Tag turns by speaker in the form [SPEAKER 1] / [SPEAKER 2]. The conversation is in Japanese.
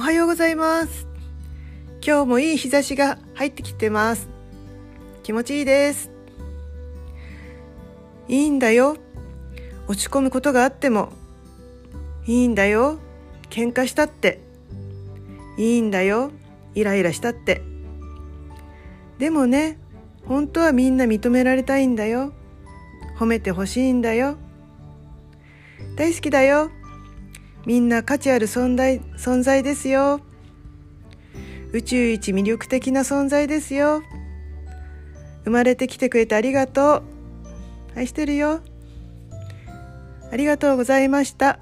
[SPEAKER 1] おはようございます。今日もいい日差しが入ってきてます。気持ちいいです。いいんだよ。落ち込むことがあっても。いいんだよ。喧嘩したって。いいんだよ。イライラしたって。でもね本当はみんな認められたいんだよ。褒めてほしいんだよ。大好きだよ。みんな価値ある存在存在ですよ。宇宙一魅力的な存在ですよ。生まれてきてくれてありがとう。愛してるよ。ありがとうございました。